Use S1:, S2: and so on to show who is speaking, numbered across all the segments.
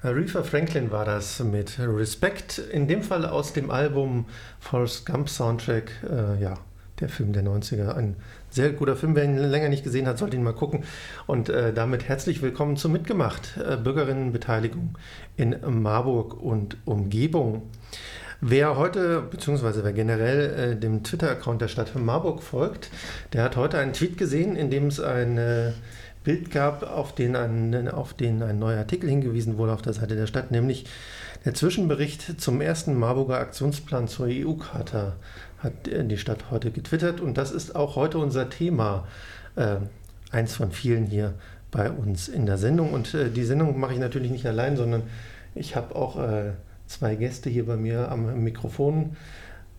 S1: Aretha Franklin war das mit Respect, in dem Fall aus dem Album Forrest Gump Soundtrack, äh, ja, der Film der 90er. Ein sehr guter Film, wer ihn länger nicht gesehen hat, sollte ihn mal gucken. Und äh, damit herzlich willkommen zu Mitgemacht, äh, Bürgerinnenbeteiligung in Marburg und Umgebung. Wer heute, beziehungsweise wer generell äh, dem Twitter-Account der Stadt Marburg folgt, der hat heute einen Tweet gesehen, in dem es eine Bild gab, auf den, ein, auf den ein neuer Artikel hingewiesen wurde auf der Seite der Stadt, nämlich der Zwischenbericht zum ersten Marburger Aktionsplan zur EU-Charta hat die Stadt heute getwittert und das ist auch heute unser Thema, äh, eins von vielen hier bei uns in der Sendung. Und äh, die Sendung mache ich natürlich nicht allein, sondern ich habe auch äh, zwei Gäste hier bei mir am Mikrofon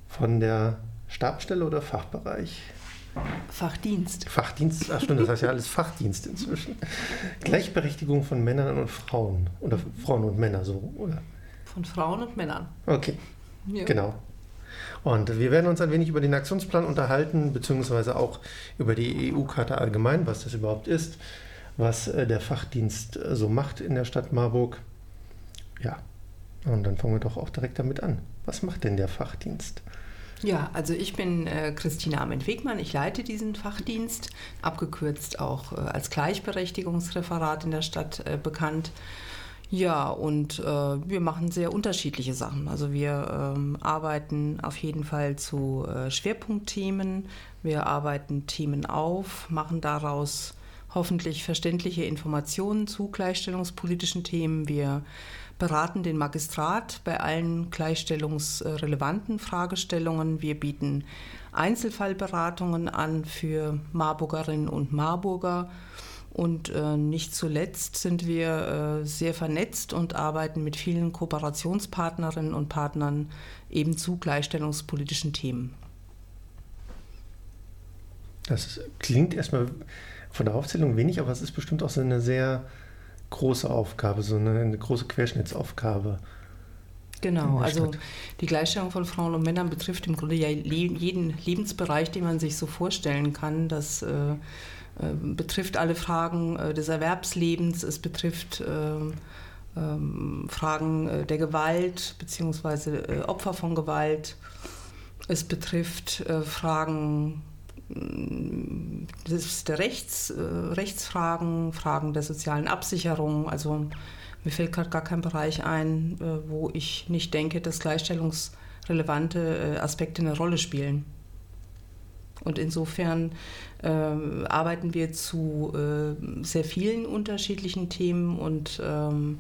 S1: von der Stabstelle oder Fachbereich.
S2: Fachdienst.
S1: Fachdienst, ach stimmt, das heißt ja alles Fachdienst inzwischen. Gleichberechtigung von Männern und Frauen. Oder Frauen und Männer so, oder?
S2: Von Frauen und Männern.
S1: Okay. Ja. Genau. Und wir werden uns ein wenig über den Aktionsplan unterhalten, beziehungsweise auch über die EU-Karte allgemein, was das überhaupt ist, was äh, der Fachdienst äh, so macht in der Stadt Marburg. Ja, und dann fangen wir doch auch direkt damit an. Was macht denn der Fachdienst?
S2: Ja, also ich bin äh, Christina Ament-Wegmann. Ich leite diesen Fachdienst, abgekürzt auch äh, als Gleichberechtigungsreferat in der Stadt äh, bekannt. Ja, und äh, wir machen sehr unterschiedliche Sachen. Also wir ähm, arbeiten auf jeden Fall zu äh, Schwerpunktthemen. Wir arbeiten Themen auf, machen daraus hoffentlich verständliche Informationen zu gleichstellungspolitischen Themen. Wir beraten den Magistrat bei allen gleichstellungsrelevanten Fragestellungen. Wir bieten Einzelfallberatungen an für Marburgerinnen und Marburger. Und äh, nicht zuletzt sind wir äh, sehr vernetzt und arbeiten mit vielen Kooperationspartnerinnen und Partnern eben zu gleichstellungspolitischen Themen.
S1: Das klingt erstmal von der Aufzählung wenig, aber es ist bestimmt auch so eine sehr große Aufgabe, so eine, eine große Querschnittsaufgabe.
S2: Genau, also die Gleichstellung von Frauen und Männern betrifft im Grunde ja jeden Lebensbereich, den man sich so vorstellen kann. Das äh, äh, betrifft alle Fragen äh, des Erwerbslebens, es betrifft ähm, ähm, Fragen äh, der Gewalt bzw. Äh, Opfer von Gewalt. Es betrifft äh, Fragen das Rechts, äh, Rechtsfragen, Fragen der sozialen Absicherung. Also mir fällt gerade gar kein Bereich ein, äh, wo ich nicht denke, dass gleichstellungsrelevante äh, Aspekte eine Rolle spielen. Und insofern äh, arbeiten wir zu äh, sehr vielen unterschiedlichen Themen und ähm,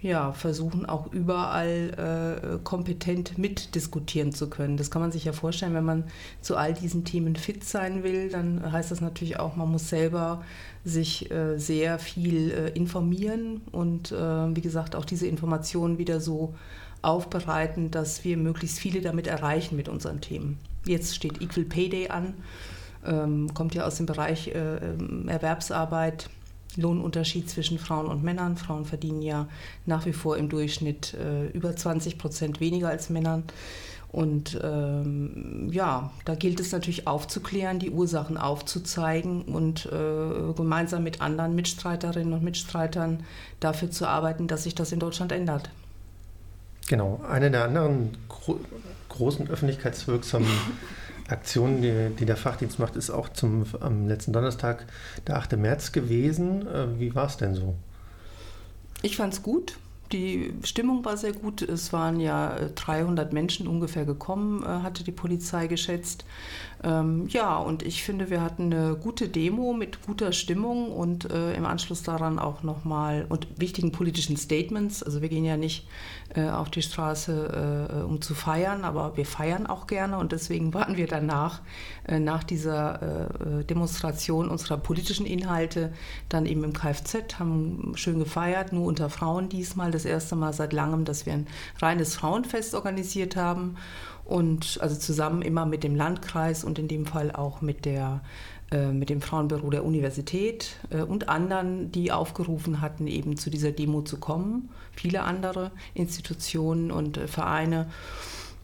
S2: ja, versuchen auch überall äh, kompetent mitdiskutieren zu können. Das kann man sich ja vorstellen, wenn man zu all diesen Themen fit sein will, dann heißt das natürlich auch, man muss selber sich äh, sehr viel äh, informieren und äh, wie gesagt auch diese Informationen wieder so aufbereiten, dass wir möglichst viele damit erreichen mit unseren Themen. Jetzt steht Equal Pay Day an, ähm, kommt ja aus dem Bereich äh, ähm, Erwerbsarbeit Lohnunterschied zwischen Frauen und Männern. Frauen verdienen ja nach wie vor im Durchschnitt äh, über 20 Prozent weniger als Männern. Und ähm, ja, da gilt es natürlich aufzuklären, die Ursachen aufzuzeigen und äh, gemeinsam mit anderen Mitstreiterinnen und Mitstreitern dafür zu arbeiten, dass sich das in Deutschland ändert.
S1: Genau, eine der anderen gro großen öffentlichkeitswirksamen Aktion, die, die, der Fachdienst macht, ist auch zum am letzten Donnerstag, der 8. März gewesen. Äh, wie war es denn so?
S2: Ich fand es gut. Die Stimmung war sehr gut. Es waren ja 300 äh, Menschen ungefähr gekommen, äh, hatte die Polizei geschätzt. Ähm, ja, und ich finde, wir hatten eine gute Demo mit guter Stimmung und äh, im Anschluss daran auch nochmal und wichtigen politischen Statements. Also wir gehen ja nicht äh, auf die Straße, äh, um zu feiern, aber wir feiern auch gerne und deswegen waren wir danach, äh, nach dieser äh, Demonstration unserer politischen Inhalte, dann eben im Kfz, haben schön gefeiert, nur unter Frauen diesmal, das erste Mal seit langem, dass wir ein reines Frauenfest organisiert haben und also zusammen immer mit dem Landkreis und in dem Fall auch mit der äh, mit dem Frauenbüro der Universität äh, und anderen, die aufgerufen hatten, eben zu dieser Demo zu kommen. Viele andere Institutionen und äh, Vereine.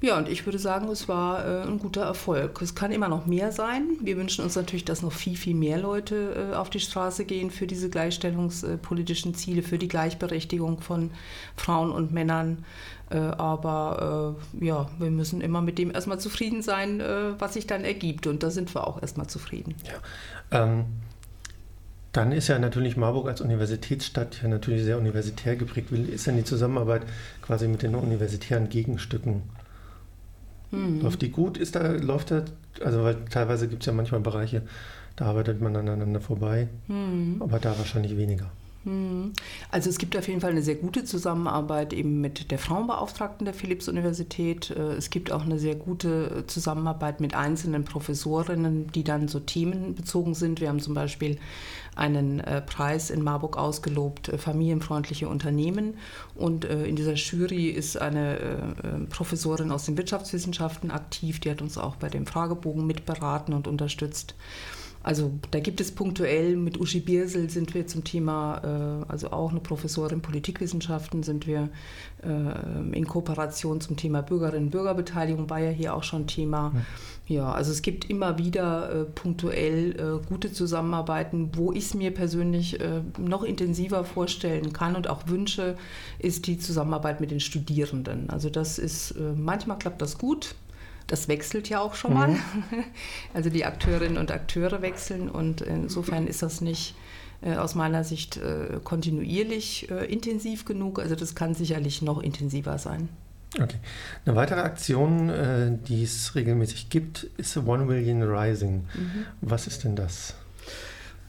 S2: Ja, und ich würde sagen, es war ein guter Erfolg. Es kann immer noch mehr sein. Wir wünschen uns natürlich, dass noch viel, viel mehr Leute auf die Straße gehen für diese gleichstellungspolitischen Ziele, für die Gleichberechtigung von Frauen und Männern. Äh, aber äh, ja, wir müssen immer mit dem erstmal zufrieden sein, äh, was sich dann ergibt. Und da sind wir auch erstmal zufrieden.
S1: Ja. Ähm, dann ist ja natürlich Marburg als Universitätsstadt ja natürlich sehr universitär geprägt. Wie ist denn die Zusammenarbeit quasi mit den universitären Gegenstücken? Hm. Läuft die gut? Ist da, läuft da, also weil teilweise gibt es ja manchmal Bereiche, da arbeitet man aneinander vorbei, hm. aber da wahrscheinlich weniger.
S2: Hm. Also es gibt auf jeden Fall eine sehr gute Zusammenarbeit eben mit der Frauenbeauftragten der Philipps-Universität. Äh, es gibt auch eine sehr gute Zusammenarbeit mit einzelnen Professorinnen, die dann so themenbezogen sind. Wir haben zum Beispiel einen äh, Preis in Marburg ausgelobt, äh, familienfreundliche Unternehmen. Und in dieser Jury ist eine Professorin aus den Wirtschaftswissenschaften aktiv, die hat uns auch bei dem Fragebogen mitberaten und unterstützt. Also da gibt es punktuell, mit Uschi Biersel sind wir zum Thema, äh, also auch eine Professorin Politikwissenschaften, sind wir äh, in Kooperation zum Thema Bürgerinnen und Bürgerbeteiligung, war ja hier auch schon Thema. Ja, ja also es gibt immer wieder äh, punktuell gute Zusammenarbeiten. Wo ich es mir persönlich noch intensiver vorstellen kann und auch wünsche, ist die Zusammenarbeit mit den Studierenden. Also das ist, manchmal klappt das gut, das wechselt ja auch schon mhm. mal. Also die Akteurinnen und Akteure wechseln und insofern ist das nicht äh, aus meiner Sicht äh, kontinuierlich äh, intensiv genug. Also das kann sicherlich noch intensiver sein.
S1: Okay. Eine weitere Aktion, die es regelmäßig gibt, ist One Million Rising. Mhm. Was ist denn das?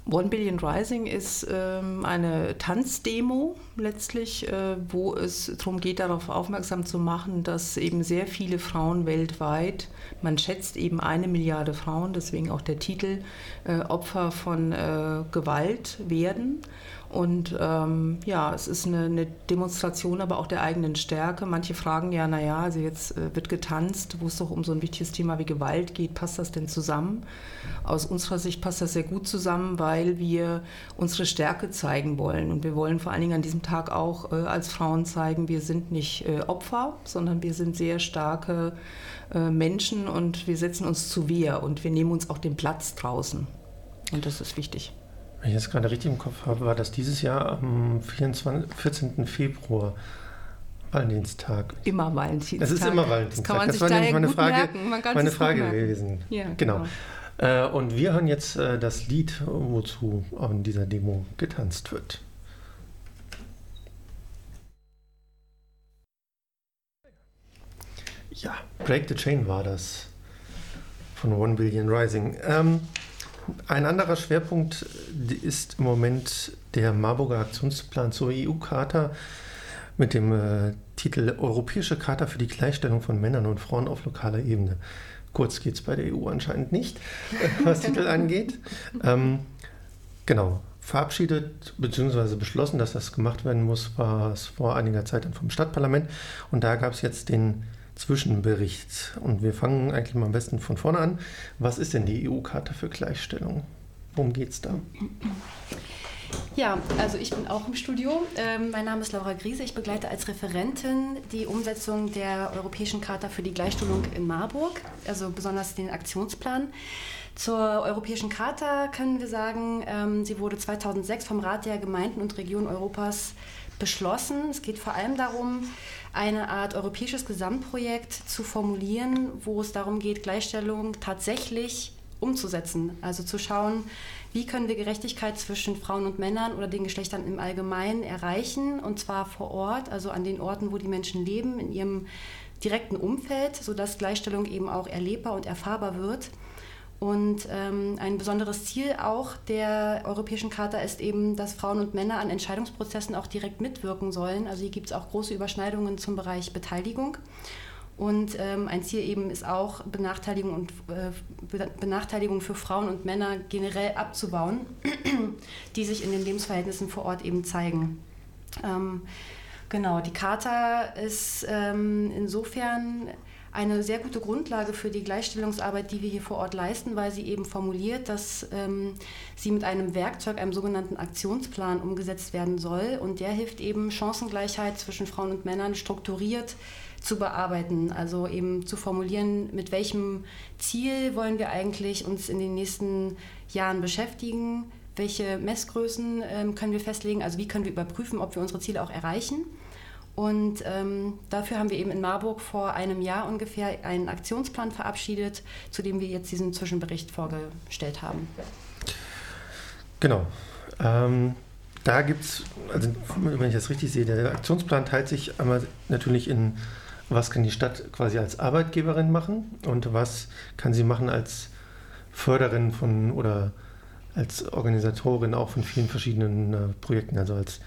S2: One Billion Rising ist ähm, eine Tanzdemo letztlich, äh, wo es darum geht, darauf aufmerksam zu machen, dass eben sehr viele Frauen weltweit, man schätzt eben eine Milliarde Frauen, deswegen auch der Titel, äh, Opfer von äh, Gewalt werden. Und ähm, ja, es ist eine, eine, Demonstration aber auch der eigenen Stärke. Manche fragen ja, naja, also jetzt äh, wird getanzt, wo es doch um so ein wichtiges Thema wie Gewalt geht, passt das denn zusammen? Aus unserer Sicht passt das sehr gut zusammen, weil wir unsere Stärke zeigen wollen. Und wir wollen vor allen Dingen an diesem Tag auch äh, als Frauen zeigen, wir sind nicht äh, Opfer, sondern wir sind sehr starke äh, Menschen und wir setzen uns zu Wehr und wir nehmen uns auch den Platz draußen. Und das ist wichtig.
S1: Wenn ich jetzt gerade richtig im Kopf habe, war das dieses Jahr am 24, 14. Februar. Valentinstag.
S2: Immer Valentinstag.
S1: Es ist immer Valentinstag. Das,
S2: kann man das war nämlich
S1: meine Frage, meine Frage gewesen. Ja, genau. genau. Äh, und wir hören jetzt äh, das Lied, wozu an dieser Demo getanzt wird. Ja, Break the Chain war das von One Billion Rising. Ähm, ein anderer Schwerpunkt ist im Moment der Marburger Aktionsplan zur EU-Charta mit dem äh, Titel Europäische Charta für die Gleichstellung von Männern und Frauen auf lokaler Ebene. Kurz geht es bei der EU anscheinend nicht, was Titel angeht. Ähm, genau, verabschiedet bzw. beschlossen, dass das gemacht werden muss, war es vor einiger Zeit dann vom Stadtparlament. Und da gab es jetzt den Zwischenbericht. Und wir fangen eigentlich mal am besten von vorne an. Was ist denn die EU-Karte für Gleichstellung? Worum geht es da?
S3: Ja, also ich bin auch im Studio. Ähm, mein Name ist Laura Griese. Ich begleite als Referentin die Umsetzung der Europäischen Charta für die Gleichstellung in Marburg, also besonders den Aktionsplan. Zur Europäischen Charta können wir sagen, ähm, sie wurde 2006 vom Rat der Gemeinden und Regionen Europas beschlossen. Es geht vor allem darum, eine Art europäisches Gesamtprojekt zu formulieren, wo es darum geht, Gleichstellung tatsächlich umzusetzen. Also zu schauen, wie können wir Gerechtigkeit zwischen Frauen und Männern oder den Geschlechtern im Allgemeinen erreichen, und zwar vor Ort, also an den Orten, wo die Menschen leben, in ihrem direkten Umfeld, sodass Gleichstellung eben auch erlebbar und erfahrbar wird. Und ähm, ein besonderes Ziel auch der Europäischen Charta ist eben, dass Frauen und Männer an Entscheidungsprozessen auch direkt mitwirken sollen. Also hier gibt es auch große Überschneidungen zum Bereich Beteiligung. Und ähm, ein Ziel eben ist auch, Benachteiligung, und, äh, Benachteiligung für Frauen und Männer generell abzubauen, die sich in den Lebensverhältnissen vor Ort eben zeigen. Ähm, genau, die Charta ist ähm, insofern eine sehr gute Grundlage für die Gleichstellungsarbeit, die wir hier vor Ort leisten, weil sie eben formuliert, dass ähm, sie mit einem Werkzeug, einem sogenannten Aktionsplan umgesetzt werden soll. Und der hilft eben, Chancengleichheit zwischen Frauen und Männern strukturiert zu bearbeiten. Also eben zu formulieren, mit welchem Ziel wollen wir eigentlich uns in den nächsten Jahren beschäftigen, welche Messgrößen ähm, können wir festlegen, also wie können wir überprüfen, ob wir unsere Ziele auch erreichen. Und ähm, dafür haben wir eben in Marburg vor einem Jahr ungefähr einen Aktionsplan verabschiedet, zu dem wir jetzt diesen Zwischenbericht vorgestellt haben.
S1: Genau. Ähm, da gibt es, also wenn ich das richtig sehe, der Aktionsplan teilt sich einmal natürlich in, was kann die Stadt quasi als Arbeitgeberin machen und was kann sie machen als Förderin von oder als Organisatorin auch von vielen verschiedenen äh, Projekten, also als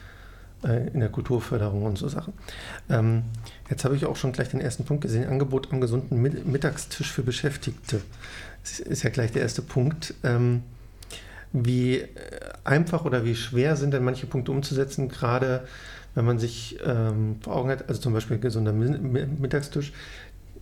S1: in der Kulturförderung und so Sachen. Ähm, jetzt habe ich auch schon gleich den ersten Punkt gesehen, Angebot am gesunden Mittagstisch für Beschäftigte. Das ist ja gleich der erste Punkt. Ähm, wie äh, einfach oder wie schwer sind denn manche Punkte umzusetzen, gerade wenn man sich ähm, vor Augen hat, also zum Beispiel gesunder Mittagstisch,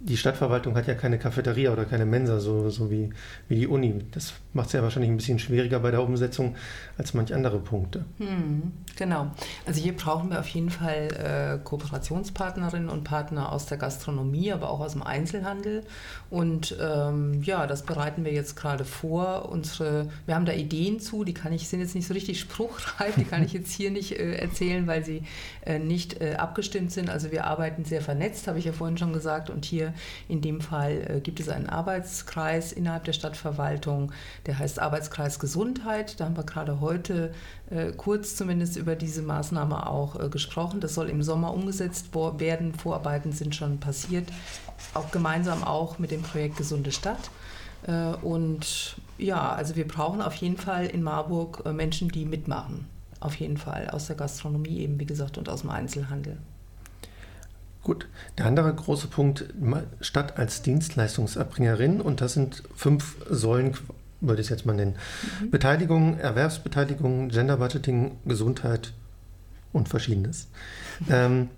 S1: die Stadtverwaltung hat ja keine Cafeteria oder keine Mensa, so, so wie, wie die Uni. Das macht es ja wahrscheinlich ein bisschen schwieriger bei der Umsetzung als manch andere Punkte.
S2: Hm, genau. Also hier brauchen wir auf jeden Fall äh, Kooperationspartnerinnen und Partner aus der Gastronomie, aber auch aus dem Einzelhandel. Und ähm, ja, das bereiten wir jetzt gerade vor. Unsere, wir haben da Ideen zu, die kann ich, sind jetzt nicht so richtig spruchreif, die kann ich jetzt hier nicht äh, erzählen, weil sie äh, nicht äh, abgestimmt sind. Also wir arbeiten sehr vernetzt, habe ich ja vorhin schon gesagt. Und hier in dem Fall äh, gibt es einen Arbeitskreis innerhalb der Stadtverwaltung, der heißt Arbeitskreis Gesundheit. Da haben wir gerade heute äh, kurz zumindest über diese Maßnahme auch äh, gesprochen. Das soll im Sommer umgesetzt werden. Vorarbeiten sind schon passiert, auch gemeinsam auch mit dem Projekt Gesunde Stadt. Äh, und ja, also wir brauchen auf jeden Fall in Marburg äh, Menschen, die mitmachen. Auf jeden Fall aus der Gastronomie eben, wie gesagt, und aus dem Einzelhandel.
S1: Gut, der andere große Punkt, Stadt als Dienstleistungserbringerin, und das sind fünf Säulen, würde ich es jetzt mal nennen. Mhm. Beteiligung, Erwerbsbeteiligung, Genderbudgeting, Gesundheit und verschiedenes. ähm,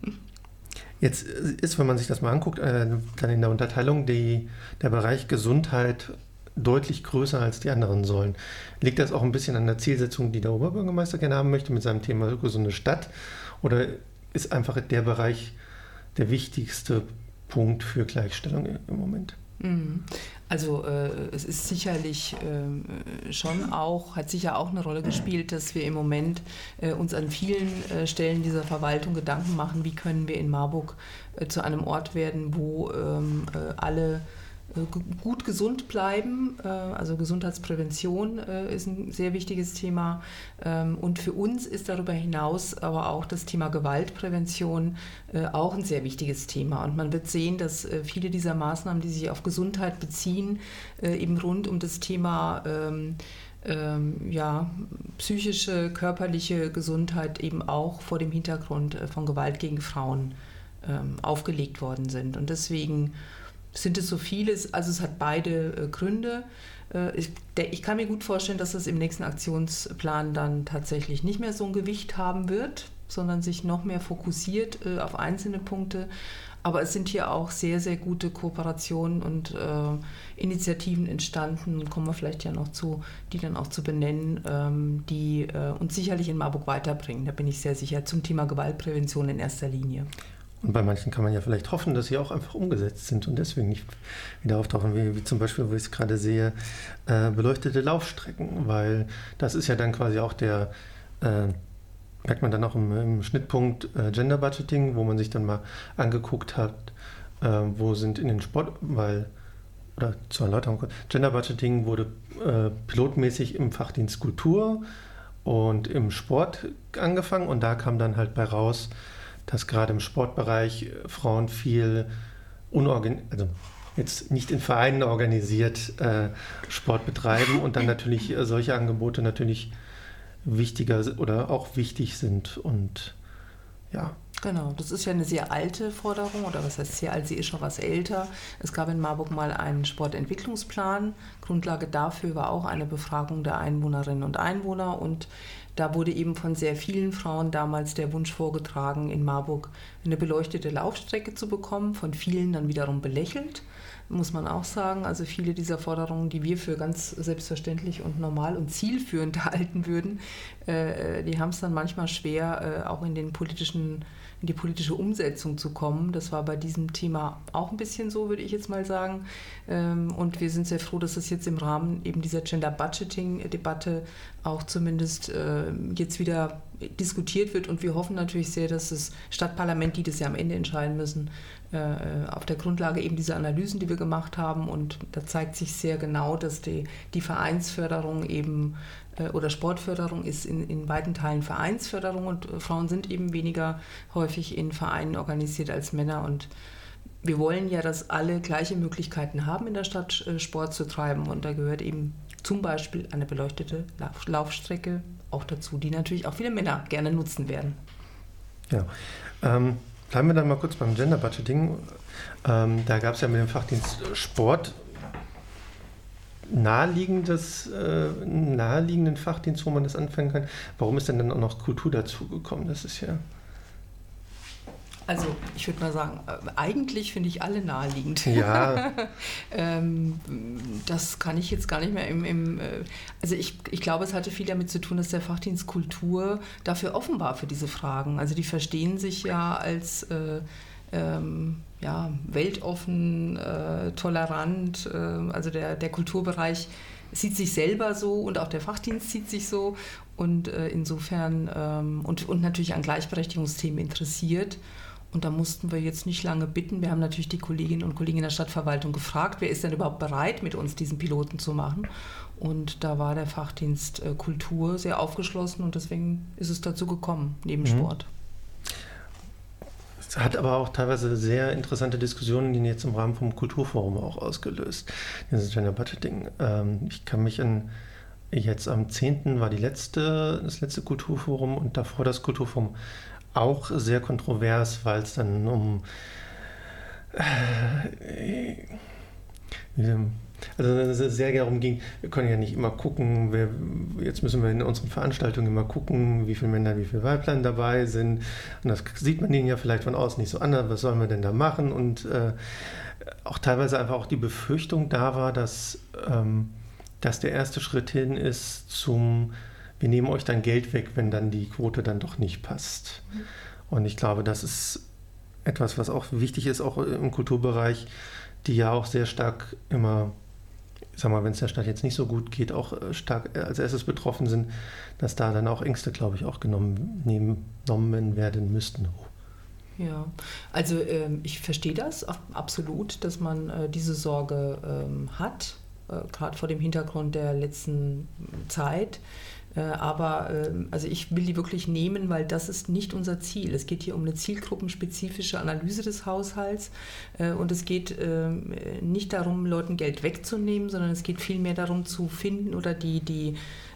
S1: jetzt ist, wenn man sich das mal anguckt, äh, dann in der Unterteilung die, der Bereich Gesundheit deutlich größer als die anderen Säulen. Liegt das auch ein bisschen an der Zielsetzung, die der Oberbürgermeister gerne haben möchte mit seinem Thema gesunde Stadt? Oder ist einfach der Bereich der wichtigste Punkt für Gleichstellung im Moment.
S2: Also äh, es ist sicherlich äh, schon auch, hat sicher auch eine Rolle gespielt, dass wir im Moment äh, uns an vielen äh, Stellen dieser Verwaltung Gedanken machen, wie können wir in Marburg äh, zu einem Ort werden, wo ähm, äh, alle gut gesund bleiben. Äh, also Gesundheitsprävention äh, ist ein sehr wichtiges Thema. Ähm, und für uns ist darüber hinaus aber auch das Thema Gewaltprävention auch ein sehr wichtiges Thema. Und man wird sehen, dass viele dieser Maßnahmen, die sich auf Gesundheit beziehen, eben rund um das Thema ähm, ähm, ja, psychische, körperliche Gesundheit eben auch vor dem Hintergrund von Gewalt gegen Frauen aufgelegt worden sind. Und deswegen sind es so vieles, also es hat beide äh, Gründe. Äh, ich, kann mir gut vorstellen, dass das im nächsten Aktionsplan dann tatsächlich nicht mehr so ein Gewicht haben wird, sondern sich noch mehr fokussiert äh, auf einzelne Punkte. Aber es sind hier auch sehr, sehr gute Kooperationen und äh, Initiativen entstanden, kommen wir vielleicht ja noch zu, die dann auch zu benennen, ähm, die äh, uns sicherlich in Marburg weiterbringen. Da bin ich sehr sicher zum Thema Gewaltprävention in erster Linie.
S1: Und bei manchen kann man ja vielleicht hoffen, dass sie auch einfach umgesetzt sind und deswegen nicht wieder auftauchen, wie, wie zum Beispiel, wo ich es gerade sehe, äh, beleuchtete Laufstrecken, weil das ist ja dann quasi auch der, äh, merkt man dann auch im, im Schnittpunkt äh, Gender Budgeting, wo man sich dann mal angeguckt hat, äh, wo sind in den Sport, weil, oder zur Erläuterung, Gender Budgeting wurde äh, pilotmäßig im Fachdienst Kultur und im Sport angefangen und da kam dann halt bei raus, dass gerade im Sportbereich äh, Frauen viel unorganisiert, also jetzt nicht in Vereinen organisiert äh, Sport betreiben und dann natürlich äh, solche Angebote natürlich wichtiger oder auch wichtig sind und ja.
S2: Genau, das ist ja eine sehr alte Forderung oder was heißt sehr alt, sie ist schon was älter. Es gab in Marburg mal einen Sportentwicklungsplan. Grundlage dafür war auch eine Befragung der Einwohnerinnen und Einwohner und da wurde eben von sehr vielen Frauen damals der Wunsch vorgetragen, in Marburg eine beleuchtete Laufstrecke zu bekommen, von vielen dann wiederum belächelt muss man auch sagen. Also viele dieser Forderungen, die wir für ganz selbstverständlich und normal und zielführend halten würden, äh, die haben es dann manchmal schwer, äh, auch in den politischen in die politische Umsetzung zu kommen. Das war bei diesem Thema auch ein bisschen so, würde ich jetzt mal sagen. Ähm, und wir sind sehr froh, dass das jetzt im Rahmen eben dieser Gender Budgeting-Debatte auch zumindest äh, jetzt wieder diskutiert wird. Und wir hoffen natürlich sehr, dass das Stadtparlament, die das ja am Ende entscheiden müssen, äh, auf der Grundlage eben dieser Analysen, die wir gemacht haben. Und da zeigt sich sehr genau, dass die, die Vereinsförderung eben äh, oder Sportförderung ist in, in weiten Teilen Vereinsförderung und äh, Frauen sind eben weniger häufig in Vereinen organisiert als Männer. Und wir wollen ja, dass alle gleiche Möglichkeiten haben, in der Stadt Sport zu treiben. Und da gehört eben zum Beispiel eine beleuchtete Laufstrecke auch dazu, die natürlich auch viele Männer gerne nutzen werden.
S1: Ja, ähm, Bleiben wir dann mal kurz beim Gender Budgeting. Ähm, da gab es ja mit dem Fachdienst Sport naheliegendes, äh, naheliegenden Fachdienst, wo man das anfangen kann. Warum ist denn dann auch noch Kultur dazugekommen? Das ist ja
S2: also ich würde mal sagen, äh, eigentlich finde ich alle naheliegend.
S1: Ja.
S2: ähm, das kann ich jetzt gar nicht mehr im, im äh, also ich, ich glaube, es hatte viel damit zu tun, dass der Fachdienst Kultur dafür offen war für diese Fragen. Also die verstehen sich ja als äh, ähm, ja, weltoffen, äh, tolerant. Äh, also der, der Kulturbereich sieht sich selber so und auch der Fachdienst sieht sich so und äh, insofern ähm, und, und natürlich an Gleichberechtigungsthemen interessiert. Und da mussten wir jetzt nicht lange bitten. Wir haben natürlich die Kolleginnen und Kollegen in der Stadtverwaltung gefragt, wer ist denn überhaupt bereit, mit uns diesen Piloten zu machen. Und da war der Fachdienst äh, Kultur sehr aufgeschlossen und deswegen ist es dazu gekommen, neben mhm. Sport.
S1: Es hat aber auch teilweise sehr interessante Diskussionen, die jetzt im Rahmen vom Kulturforum auch ausgelöst, dieses Gender Budgeting. Ähm, ich kann mich an jetzt am 10. war die letzte, das letzte Kulturforum und davor das Kulturforum auch sehr kontrovers, weil es dann um äh, also sehr darum ging, wir können ja nicht immer gucken, wer, jetzt müssen wir in unseren Veranstaltungen immer gucken, wie viele Männer, wie viele Weiblein dabei sind. Und das sieht man denen ja vielleicht von außen nicht so an, was sollen wir denn da machen? Und äh, auch teilweise einfach auch die Befürchtung da war, dass, ähm, dass der erste Schritt hin ist zum wir nehmen euch dann Geld weg, wenn dann die Quote dann doch nicht passt. Und ich glaube, das ist etwas, was auch wichtig ist, auch im Kulturbereich, die ja auch sehr stark immer, ich sag mal, wenn es der Stadt jetzt nicht so gut geht, auch äh, stark äh, als erstes betroffen sind, dass da dann auch Ängste, glaube ich, auch genommen, genommen werden müssten.
S2: Ja, also ähm, ich verstehe das absolut, dass man äh, diese Sorge ähm, hat, äh, gerade vor dem Hintergrund der letzten Zeit. Äh, aber ähm, also ich will die wirklich nehmen, weil das ist nicht unser Ziel. Es geht hier um eine zielgruppenspezifische Analyse des Haushalts äh, und es geht ähm, nicht darum, Leuten Geld wegzunehmen, sondern es geht vielmehr darum zu finden oder die, die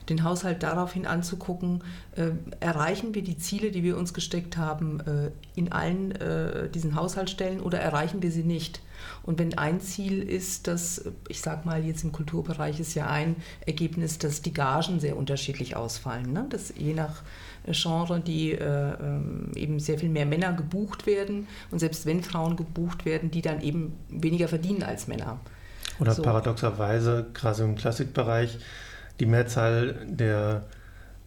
S2: den Haushalt daraufhin anzugucken, äh, erreichen wir die Ziele, die wir uns gesteckt haben, äh, in allen äh, diesen Haushaltsstellen oder erreichen wir sie nicht? Und wenn ein Ziel ist, dass, ich sage mal, jetzt im Kulturbereich ist ja ein Ergebnis, dass die Gagen sehr unterschiedlich ausfallen, ne? dass je nach Genre, die äh, ähm, eben sehr viel mehr Männer gebucht werden und selbst wenn Frauen gebucht werden, die dann eben weniger verdienen als Männer.
S1: Oder so. paradoxerweise, gerade im Klassikbereich, die Mehrzahl der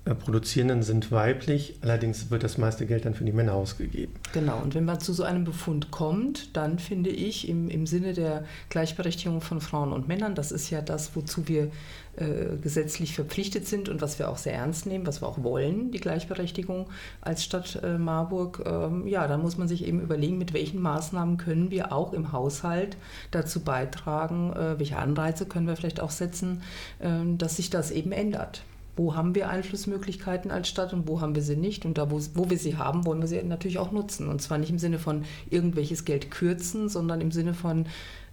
S1: äh, Produzierenden sind weiblich, allerdings wird das meiste Geld dann für die Männer ausgegeben.
S2: Genau, und wenn man zu so einem Befund kommt, dann finde ich im, im Sinne der Gleichberechtigung von Frauen und Männern, das ist ja das, wozu wir äh, gesetzlich verpflichtet sind und was wir auch sehr ernst nehmen, was wir auch wollen, die Gleichberechtigung als Stadt äh, Marburg, ähm, ja, dann muss man sich eben überlegen, mit welchen Maßnahmen können wir auch im Haushalt dazu beitragen, äh, welche Anreize können wir vielleicht auch setzen, ähm, dass sich das eben ändert wo haben wir Einflussmöglichkeiten als Stadt und wo haben wir sie nicht. Und da, wo, wo wir sie haben, wollen wir sie natürlich auch nutzen. Und zwar nicht im Sinne von irgendwelches Geld kürzen, sondern im Sinne von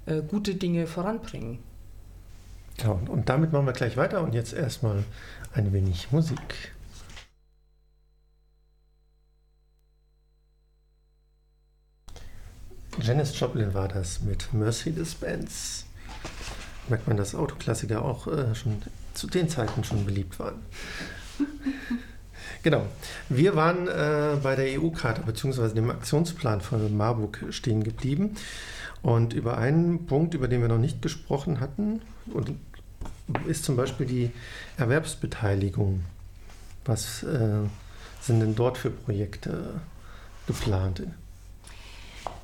S2: äh, gute Dinge voranbringen.
S1: Ja, und damit machen wir gleich weiter und jetzt erstmal ein wenig Musik. Janis Joplin war das mit Mercedes-Benz. Merkt man, dass Autoklassiker auch äh, schon zu den Zeiten schon beliebt waren. Genau. Wir waren äh, bei der EU-Karte bzw. dem Aktionsplan von Marburg stehen geblieben. Und über einen Punkt, über den wir noch nicht gesprochen hatten, und ist zum Beispiel die Erwerbsbeteiligung. Was äh, sind denn dort für Projekte geplant?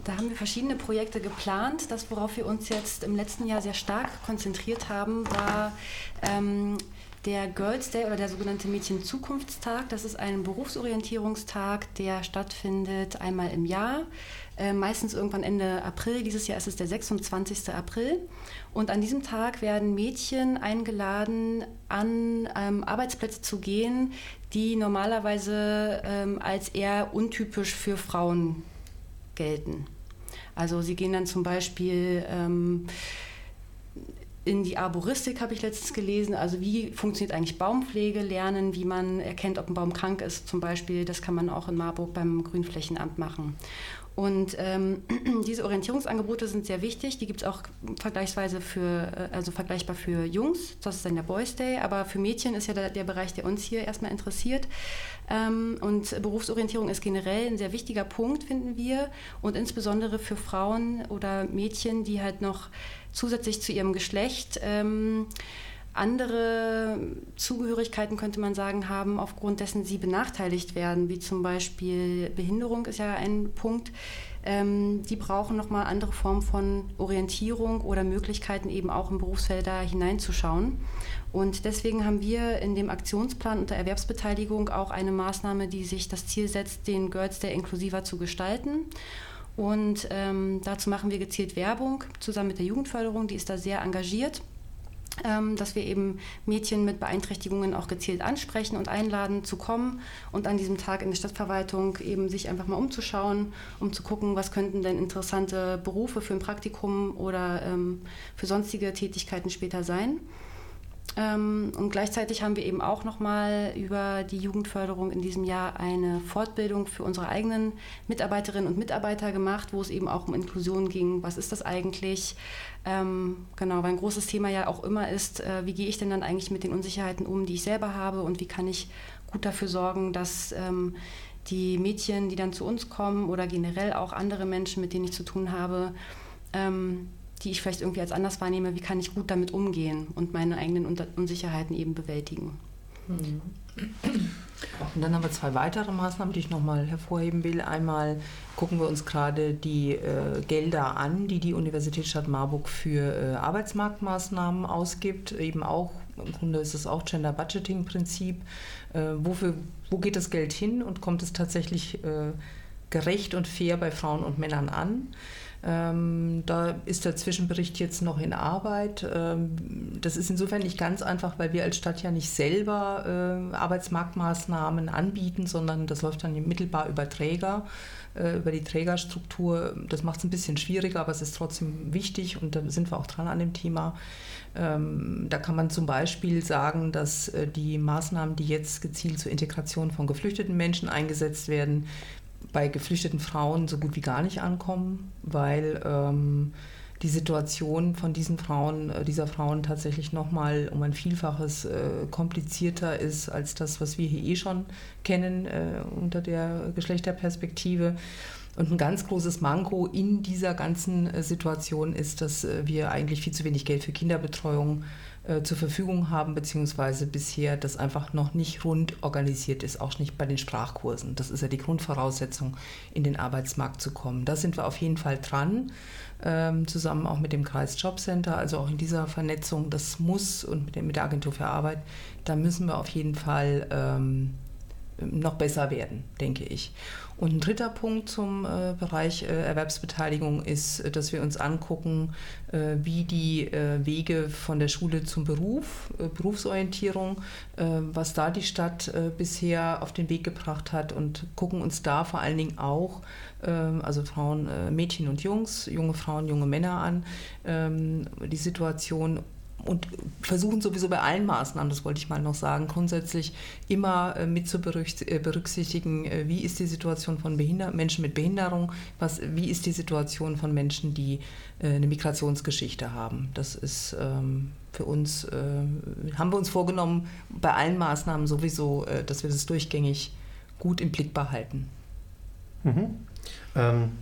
S3: Da haben wir verschiedene Projekte geplant. Das, worauf wir uns jetzt im letzten Jahr sehr stark konzentriert haben, war ähm, der Girls Day oder der sogenannte Mädchen-Zukunftstag. Das ist ein Berufsorientierungstag, der stattfindet einmal im Jahr, äh, meistens irgendwann Ende April. Dieses Jahr ist es der 26. April. Und an diesem Tag werden Mädchen eingeladen, an ähm, Arbeitsplätze zu gehen, die normalerweise ähm, als eher untypisch für Frauen gelten. Also sie gehen dann zum Beispiel ähm, in die Arboristik, habe ich letztens gelesen. Also wie funktioniert eigentlich Baumpflege, lernen, wie man erkennt, ob ein Baum krank ist zum Beispiel. Das kann man auch in Marburg beim Grünflächenamt machen. Und ähm, diese Orientierungsangebote sind sehr wichtig. Die gibt es auch vergleichsweise für, äh, also vergleichbar für Jungs. Das ist dann der Boys Day. Aber für Mädchen ist ja der, der Bereich, der uns hier erstmal interessiert. Ähm, und Berufsorientierung ist generell ein sehr wichtiger Punkt, finden wir. Und insbesondere für Frauen oder Mädchen, die halt noch zusätzlich zu ihrem Geschlecht ähm, andere Zugehörigkeiten, könnte man sagen, haben, aufgrund dessen sie benachteiligt werden, wie zum Beispiel Behinderung ist ja ein Punkt. Ähm, die brauchen nochmal andere Formen von Orientierung oder Möglichkeiten, eben auch in Berufsfelder hineinzuschauen. Und deswegen haben wir in dem Aktionsplan unter Erwerbsbeteiligung auch eine Maßnahme, die sich das Ziel setzt, den Girls Day inklusiver zu gestalten. Und ähm, dazu machen wir gezielt Werbung zusammen mit der Jugendförderung, die ist da sehr engagiert dass wir eben Mädchen mit Beeinträchtigungen auch gezielt ansprechen und einladen zu kommen und an diesem Tag in der Stadtverwaltung eben sich einfach mal umzuschauen, um zu gucken, was könnten denn interessante Berufe für ein Praktikum oder ähm, für sonstige Tätigkeiten später sein. Ähm, und gleichzeitig haben wir eben auch nochmal über die Jugendförderung in diesem Jahr eine Fortbildung für unsere eigenen Mitarbeiterinnen und Mitarbeiter gemacht, wo es eben auch um Inklusion ging. Was ist das eigentlich? Ähm, genau, weil ein großes Thema ja auch immer ist, äh, wie gehe ich denn dann eigentlich mit den Unsicherheiten um, die ich selber habe und wie kann ich gut dafür sorgen, dass ähm, die Mädchen, die dann zu uns kommen oder generell auch andere Menschen, mit denen ich zu tun habe, die ich vielleicht irgendwie als anders wahrnehme, wie kann ich gut damit umgehen und meine eigenen Unsicherheiten eben bewältigen. Mhm.
S2: Und dann haben wir zwei weitere Maßnahmen, die ich nochmal hervorheben will. Einmal gucken wir uns gerade die äh, Gelder an, die die Universitätsstadt Marburg für äh, Arbeitsmarktmaßnahmen ausgibt. Eben auch, im Grunde ist es auch Gender Budgeting Prinzip. Äh, wofür, wo geht das Geld hin und kommt es tatsächlich äh, gerecht und fair bei Frauen und Männern an? Ähm, da ist der Zwischenbericht jetzt noch in Arbeit. Ähm, das ist insofern nicht ganz einfach, weil wir als Stadt ja nicht selber äh, Arbeitsmarktmaßnahmen anbieten, sondern das läuft dann mittelbar über Träger, äh, über die Trägerstruktur. Das macht es ein bisschen schwieriger, aber es ist trotzdem wichtig und da sind wir auch dran an dem Thema. Ähm, da kann man zum Beispiel sagen, dass äh, die Maßnahmen, die jetzt gezielt zur Integration von geflüchteten Menschen eingesetzt werden, bei geflüchteten Frauen so gut wie gar nicht ankommen, weil ähm, die Situation von diesen Frauen, äh, dieser Frauen tatsächlich nochmal um ein Vielfaches äh, komplizierter ist als das, was wir hier eh schon kennen äh, unter der Geschlechterperspektive. Und ein ganz großes Manko in dieser ganzen äh, Situation ist, dass äh, wir eigentlich viel zu wenig Geld für Kinderbetreuung äh, zur Verfügung haben, beziehungsweise bisher das einfach noch nicht rund organisiert ist, auch nicht bei den Sprachkursen. Das ist ja die Grundvoraussetzung, in den Arbeitsmarkt zu kommen. Da sind wir auf jeden Fall dran, ähm, zusammen auch mit dem Kreis Jobcenter, also auch in dieser Vernetzung. Das muss und mit, mit der Agentur für Arbeit, da müssen wir auf jeden Fall ähm, noch besser werden, denke ich. Und ein dritter Punkt zum äh, Bereich äh, Erwerbsbeteiligung ist, äh, dass wir uns angucken, äh, wie die äh, Wege von der Schule zum Beruf, äh, Berufsorientierung, was da die Stadt bisher auf den Weg gebracht hat und gucken uns da vor allen Dingen auch, ähm, also Frauen, Mädchen und Jungs, junge Frauen, junge Männer an, ähm, die Situation und versuchen sowieso bei allen Maßnahmen, das wollte ich mal noch sagen, grundsätzlich immer äh, mit zu äh, berücksichtigen, äh, wie ist die Situation von Behinder Menschen mit Behinderung, was, wie ist die Situation von Menschen, die eine Migrationsgeschichte haben. Das ist ähm, für uns, haben wir uns vorgenommen, bei allen Maßnahmen sowieso, dass wir das durchgängig gut im Blick behalten.
S1: Mhm. Ähm,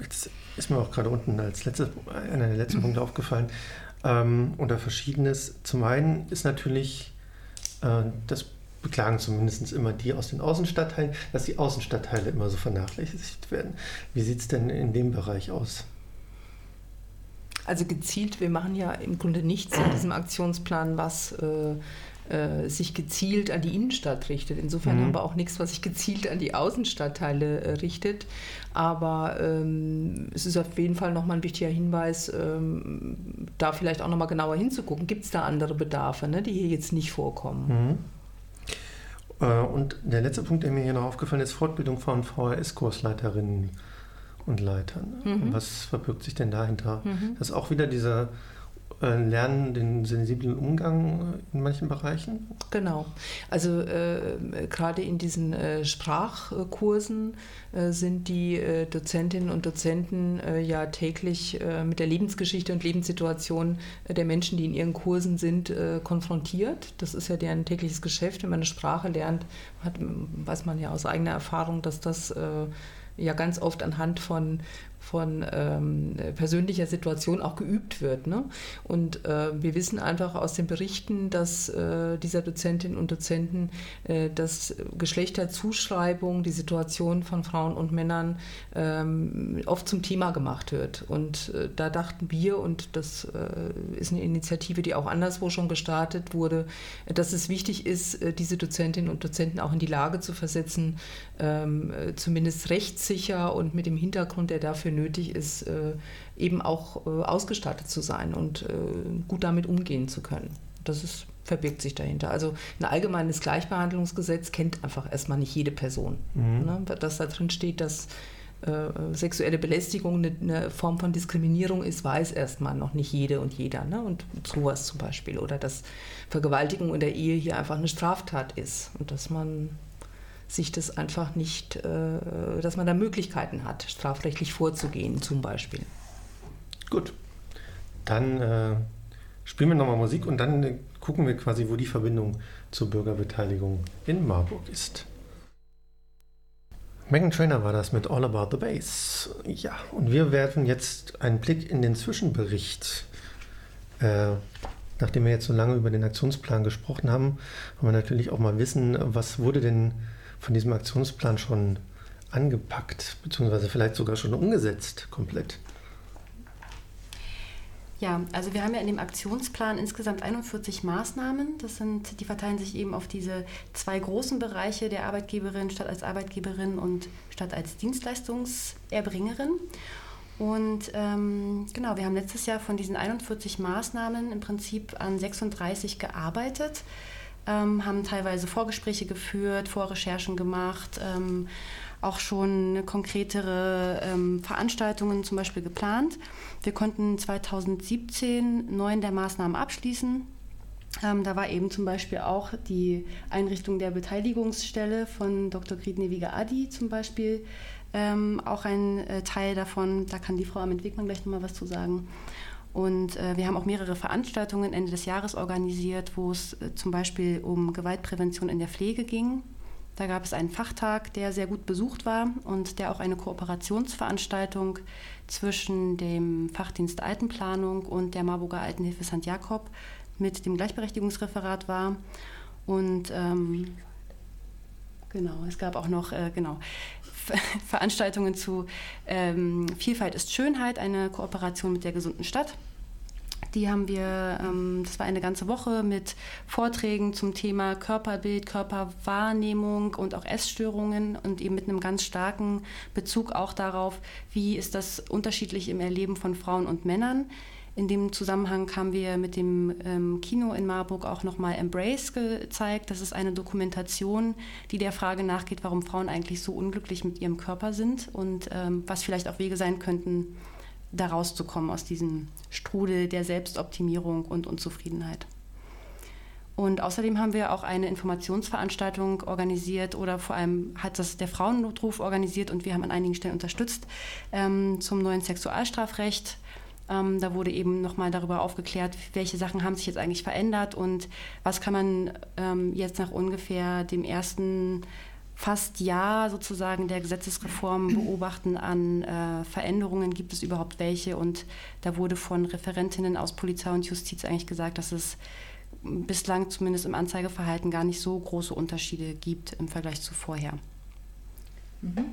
S1: jetzt ist mir auch gerade unten als letzte, einer der letzten Punkte aufgefallen, ähm, oder Verschiedenes. Zum einen ist natürlich, äh, das beklagen zumindest immer die aus den Außenstadtteilen, dass die Außenstadtteile immer so vernachlässigt werden. Wie sieht es denn in dem Bereich aus?
S2: Also gezielt, wir machen ja im Grunde nichts in diesem Aktionsplan, was äh, äh, sich gezielt an die Innenstadt richtet. Insofern mhm. haben wir auch nichts, was sich gezielt an die Außenstadtteile äh, richtet. Aber ähm, es ist auf jeden Fall nochmal ein wichtiger Hinweis, ähm, da vielleicht auch nochmal genauer hinzugucken. Gibt es da andere Bedarfe, ne, die hier jetzt nicht vorkommen?
S1: Mhm. Äh, und der letzte Punkt, der mir hier noch aufgefallen ist, Fortbildung von VHS-Kursleiterinnen und Leitern. Mhm. Was verbirgt sich denn dahinter? Mhm. Das ist auch wieder dieser lernen den sensiblen Umgang in manchen Bereichen?
S2: Genau. Also äh, gerade in diesen äh, Sprachkursen äh, sind die äh, Dozentinnen und Dozenten äh, ja täglich mit der Lebensgeschichte und Lebenssituation der Menschen, die in ihren Kursen sind, konfrontiert. Das ist ja deren tägliches Geschäft. Wenn man eine Sprache lernt, hat, weiß man ja aus eigener Erfahrung, dass das ja ganz oft anhand von von ähm, persönlicher Situation auch geübt wird. Ne? Und äh, wir wissen einfach aus den Berichten, dass äh, dieser Dozentinnen und Dozenten, äh, dass Geschlechterzuschreibung, die Situation von Frauen und Männern ähm, oft zum Thema gemacht wird. Und äh, da dachten wir, und das äh, ist eine Initiative, die auch anderswo schon gestartet wurde, dass es wichtig ist, äh, diese Dozentinnen und Dozenten auch in die Lage zu versetzen, ähm, zumindest rechtssicher und mit dem Hintergrund, der dafür nötig ist, äh, eben auch äh, ausgestattet zu sein und äh, gut damit umgehen zu können. Das ist, verbirgt sich dahinter. Also ein allgemeines Gleichbehandlungsgesetz kennt einfach erstmal nicht jede Person. Mhm. Ne? Dass da drin steht, dass äh, sexuelle Belästigung eine, eine, Form von Diskriminierung ist, weiß erstmal noch nicht jede und jeder. Ne? Und sowas zum Beispiel. Oder dass Vergewaltigung in der Ehe hier einfach eine Straftat ist und dass man sich das einfach nicht, äh, dass man da Möglichkeiten hat, strafrechtlich vorzugehen zum Beispiel.
S1: Gut, dann äh, spielen wir nochmal Musik und dann äh, gucken wir quasi, wo die Verbindung zur Bürgerbeteiligung in Marburg ist. Megan Trainer war das mit All About the Bass. Ja, und wir werfen jetzt einen Blick in den Zwischenbericht. Äh, nachdem wir jetzt so lange über den Aktionsplan gesprochen haben, wollen wir natürlich auch mal wissen, was wurde denn von diesem Aktionsplan schon angepackt, beziehungsweise vielleicht sogar schon umgesetzt komplett?
S3: Ja, also wir haben ja in dem Aktionsplan insgesamt 41 Maßnahmen. Das sind, die verteilen sich eben auf diese zwei großen Bereiche der Arbeitgeberin, Stadt als Arbeitgeberin und Stadt als Dienstleistungserbringerin. Und ähm, genau, wir haben letztes Jahr von diesen 41 Maßnahmen im Prinzip an 36 gearbeitet ähm, haben teilweise Vorgespräche geführt, Vorrecherchen gemacht, ähm, auch schon konkretere ähm, Veranstaltungen zum Beispiel geplant. Wir konnten 2017 neun der Maßnahmen abschließen. Ähm, da war eben zum Beispiel auch die Einrichtung der Beteiligungsstelle von Dr. Gridneviga Adi zum Beispiel ähm, auch ein äh, Teil davon. Da kann die Frau Amit Wegmann gleich nochmal was zu sagen. Und äh, wir haben auch mehrere Veranstaltungen Ende des Jahres organisiert, wo es äh, zum Beispiel um Gewaltprävention in der Pflege ging. Da gab es einen Fachtag, der sehr gut besucht war und der auch eine Kooperationsveranstaltung zwischen dem Fachdienst Altenplanung und der Marburger Altenhilfe St. Jakob mit dem Gleichberechtigungsreferat war. Und ähm, genau, es gab auch noch äh, genau, Veranstaltungen zu ähm, Vielfalt ist Schönheit, eine Kooperation mit der gesunden Stadt. Die haben wir, ähm, das war eine ganze Woche mit Vorträgen zum Thema Körperbild, Körperwahrnehmung und auch Essstörungen und eben mit einem ganz starken Bezug auch darauf, wie ist das unterschiedlich im Erleben von Frauen und Männern. In dem Zusammenhang haben wir mit dem ähm, Kino in Marburg auch nochmal Embrace gezeigt. Das ist eine Dokumentation, die der Frage nachgeht, warum Frauen eigentlich so unglücklich mit ihrem Körper sind und ähm, was vielleicht auch Wege sein könnten, da rauszukommen aus diesem Strudel der Selbstoptimierung und Unzufriedenheit. Und außerdem haben wir auch eine Informationsveranstaltung organisiert oder vor allem hat das der Frauennotruf organisiert und wir haben an einigen Stellen unterstützt ähm, zum neuen Sexualstrafrecht. Ähm, da wurde eben nochmal darüber aufgeklärt, welche Sachen haben sich jetzt eigentlich verändert und was kann man ähm, jetzt nach ungefähr dem ersten fast Jahr sozusagen der Gesetzesreform beobachten an äh, Veränderungen. Gibt es überhaupt welche? Und da wurde von Referentinnen aus Polizei und Justiz eigentlich gesagt, dass es bislang zumindest im Anzeigeverhalten gar nicht so große Unterschiede gibt im Vergleich zu vorher.
S2: Mhm.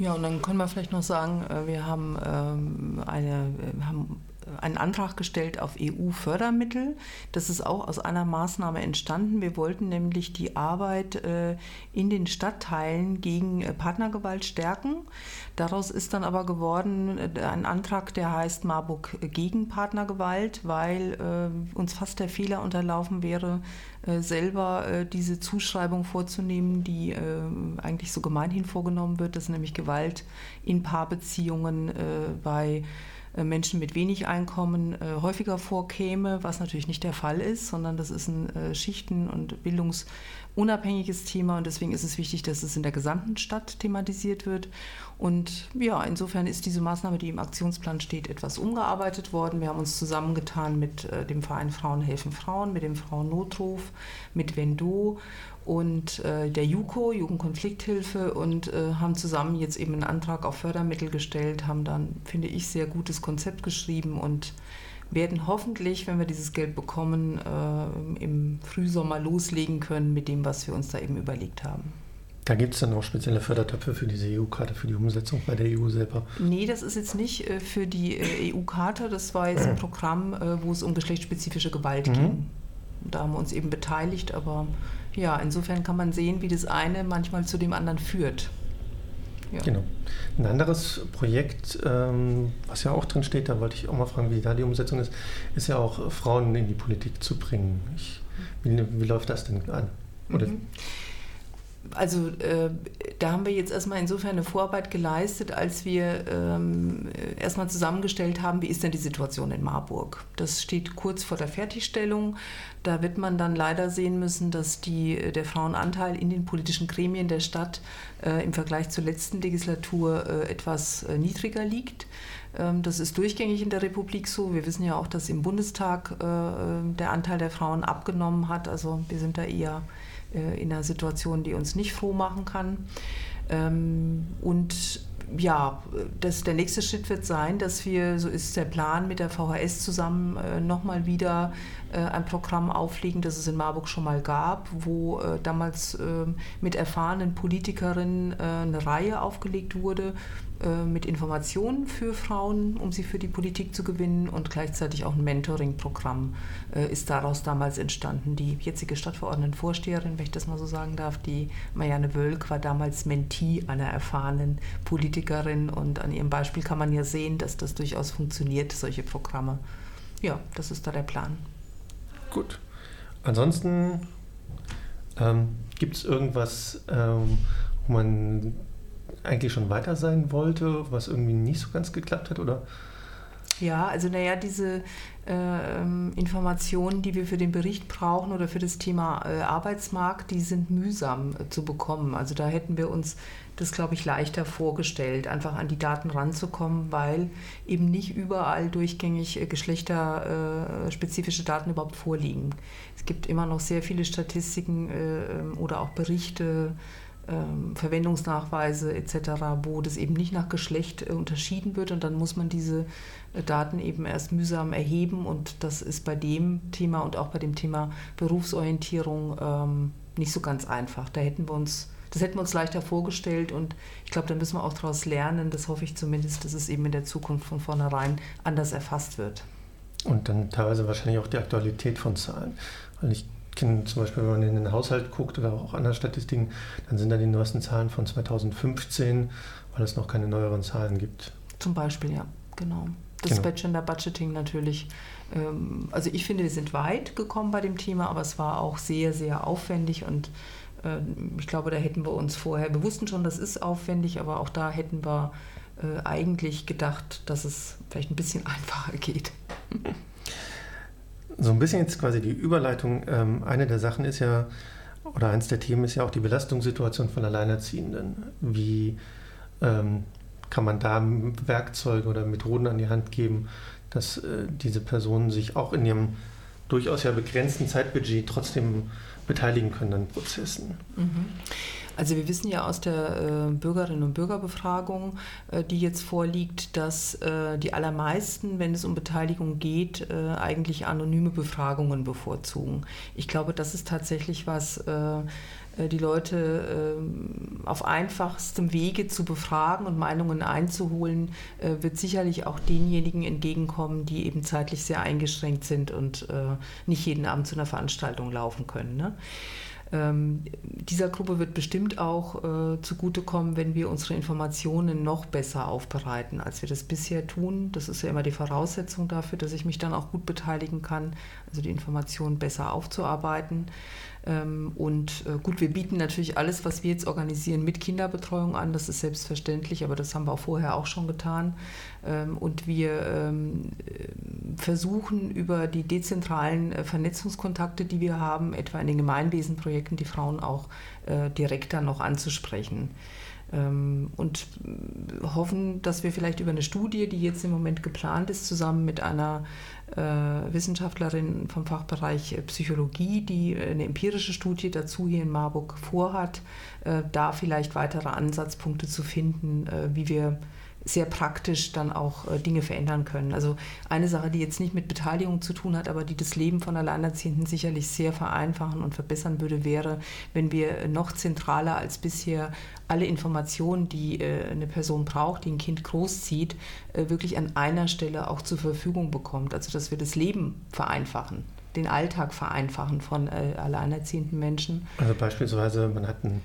S2: Ja, und dann können wir vielleicht noch sagen, äh, wir haben, ähm, eine, wir haben einen Antrag gestellt auf EU-Fördermittel. Das ist auch aus einer Maßnahme entstanden. Wir wollten nämlich die Arbeit äh, in den Stadtteilen gegen äh, Partnergewalt stärken. Daraus ist dann aber geworden äh, ein Antrag, der heißt Marburg gegen Partnergewalt, weil uns fast der Fehler unterlaufen wäre, selber diese Zuschreibung vorzunehmen, die eigentlich so gemeinhin vorgenommen wird, dass nämlich Gewalt in Paarbeziehungen bei Menschen mit wenig Einkommen äh, häufiger vorkäme, was natürlich nicht der Fall ist, sondern das ist ein äh, Schichten- und bildungsunabhängiges Thema und deswegen ist es wichtig, dass es in der gesamten Stadt thematisiert wird. Und ja, insofern ist diese Maßnahme, die im Aktionsplan steht, etwas umgearbeitet worden. Wir haben uns zusammengetan mit dem Verein Frauen helfen Frauen, mit dem Frauennotruf, mit Vendo und äh, der JUKO, Jugendkonflikthilfe, und äh, haben zusammen jetzt eben einen Antrag auf Fördermittel gestellt, haben dann, finde ich, sehr gutes Konzept geschrieben und werden hoffentlich, wenn wir dieses Geld bekommen, äh, im Frühsommer loslegen können mit dem, was wir uns da eben überlegt haben.
S1: Da gibt es dann auch spezielle Fördertöpfe für diese EU-Karte, für die Umsetzung bei der EU selber?
S2: Nee, das ist jetzt nicht äh, für die äh, EU-Karte, das war jetzt ein Programm, äh, wo es um geschlechtsspezifische Gewalt mhm. ging. Da haben wir uns eben beteiligt, aber ja, insofern kann man sehen, wie das eine manchmal zu dem anderen führt.
S1: Ja. Genau. Ein anderes Projekt, ähm, was ja auch drin steht, da wollte ich auch mal fragen, wie da die Umsetzung ist, ist ja auch Frauen in die Politik zu bringen. Ich, wie, wie, läuft das denn an? Mhm
S2: also äh, da haben wir jetzt erstmal insofern eine Vorarbeit geleistet, als wir ähm, erstmal zusammengestellt haben, wie ist denn die Situation in Marburg. Das steht kurz vor der Fertigstellung. Da wird man dann leider sehen müssen, dass die, der Frauenanteil in den politischen Gremien der Stadt äh, im Vergleich zur letzten Legislatur äh, etwas äh, niedriger liegt. Ähm, das ist durchgängig in der Republik so. Wir wissen ja auch, dass im Bundestag äh, der Anteil der Frauen abgenommen hat. Also wir sind da eher äh, in einer Situation, die uns nicht froh machen kann. Ähm, und ja, das, der nächste Schritt wird sein, dass wir, so ist der Plan, mit der VHS zusammen äh, nochmal wieder äh, ein Programm auflegen, das es in Marburg schon mal gab, wo äh, damals äh, mit erfahrenen Politikerinnen äh, eine Reihe aufgelegt wurde mit Informationen für Frauen, um sie für die Politik zu gewinnen und gleichzeitig auch ein Mentoring-Programm ist daraus damals entstanden. Die jetzige Stadtverordnetenvorsteherin, wenn ich das mal so sagen darf, die Marianne Wölk, war damals Mentee einer erfahrenen Politikerin und an ihrem Beispiel kann man ja sehen, dass das durchaus funktioniert, solche Programme. Ja, das ist da der Plan.
S1: Gut. Ansonsten ähm, gibt es irgendwas, ähm, wo man eigentlich schon weiter sein wollte, was irgendwie nicht so ganz geklappt hat, oder?
S2: Ja, also naja, diese äh, Informationen, die wir für den Bericht brauchen oder für das Thema äh, Arbeitsmarkt, die sind mühsam äh, zu bekommen. Also da hätten wir uns das, glaube ich, leichter vorgestellt, einfach an die Daten ranzukommen, weil eben nicht überall durchgängig äh, geschlechterspezifische Daten überhaupt vorliegen. Es gibt immer noch sehr viele Statistiken äh, ähm, oder auch Berichte, ähm, Verwendungsnachweise etc., wo das eben nicht nach Geschlecht äh, unterschieden wird und dann muss man diese Daten eben erst mühsam erheben und das ist bei dem Thema und auch bei dem Thema Berufsorientierung ähm, nicht so ganz einfach. Da hätten wir uns das hätten wir uns leichter vorgestellt und ich glaube, da müssen wir auch daraus lernen, das hoffe ich zumindest, dass es eben in der Zukunft von vornherein anders erfasst wird.
S1: Und dann teilweise wahrscheinlich auch die Aktualität von Zahlen. Weil ich kenne zum Beispiel, wenn man in den Haushalt guckt oder auch andere Statistiken, dann sind da die neuesten Zahlen von 2015, weil es noch keine neueren Zahlen gibt.
S2: Zum Beispiel, ja, genau. Das genau. Gender Budgeting natürlich. Ähm, also ich finde, wir sind weit gekommen bei dem Thema, aber es war auch sehr, sehr aufwendig und ähm, ich glaube, da hätten wir uns vorher, wir wussten schon, das ist aufwendig, aber auch da hätten wir äh, eigentlich gedacht, dass es vielleicht ein bisschen einfacher geht.
S1: So ein bisschen jetzt quasi die Überleitung. Ähm, eine der Sachen ist ja, oder eins der Themen ist ja auch die Belastungssituation von Alleinerziehenden. Wie ähm, kann man da Werkzeuge oder Methoden an die Hand geben, dass äh, diese Personen sich auch in ihrem durchaus ja begrenzten Zeitbudget trotzdem beteiligen können an Prozessen?
S2: Mhm. Also wir wissen ja aus der äh, Bürgerinnen und Bürgerbefragung, äh, die jetzt vorliegt, dass äh, die allermeisten, wenn es um Beteiligung geht, äh, eigentlich anonyme Befragungen bevorzugen. Ich glaube, das ist tatsächlich was, äh, äh, die Leute ähm, auf einfachstem Wege zu befragen und Meinungen einzuholen, wird sicherlich auch denjenigen entgegenkommen, die eben zeitlich sehr eingeschränkt sind und nicht jeden Abend zu einer Veranstaltung laufen können. Ne? Ähm, dieser Gruppe wird bestimmt auch äh, zugutekommen, wenn wir unsere Informationen noch besser aufbereiten, als wir das bisher tun. Das ist ja immer die Voraussetzung dafür, dass ich mich dann auch gut beteiligen kann, also die Informationen besser aufzuarbeiten. Ähm, und äh, gut, wir bieten natürlich alles, was wir jetzt organisieren, mit Kinderbetreuung an. Das ist selbstverständlich, aber das haben wir auch vorher auch schon getan. Ähm, und wir ähm, versuchen über die dezentralen äh, Vernetzungskontakte, die wir haben, etwa in den Gemeinwesenprojekten, die Frauen auch äh, direkter noch anzusprechen. Und hoffen, dass wir vielleicht über eine Studie, die jetzt im Moment geplant ist, zusammen mit einer Wissenschaftlerin vom Fachbereich Psychologie, die eine empirische Studie dazu hier in Marburg vorhat, äh, da vielleicht weitere Ansatzpunkte zu finden, äh, wie wir sehr praktisch dann auch äh, Dinge verändern können. Also eine Sache, die jetzt nicht mit Beteiligung zu tun hat, aber die das Leben von Alleinerziehenden sicherlich sehr vereinfachen und verbessern würde, wäre, wenn wir noch zentraler als bisher alle Informationen, die äh, eine Person braucht, die ein Kind großzieht, äh, wirklich an einer Stelle auch zur Verfügung bekommt. Also dass wir das Leben vereinfachen den Alltag vereinfachen von äh, alleinerziehenden Menschen.
S1: Also beispielsweise, man hat ein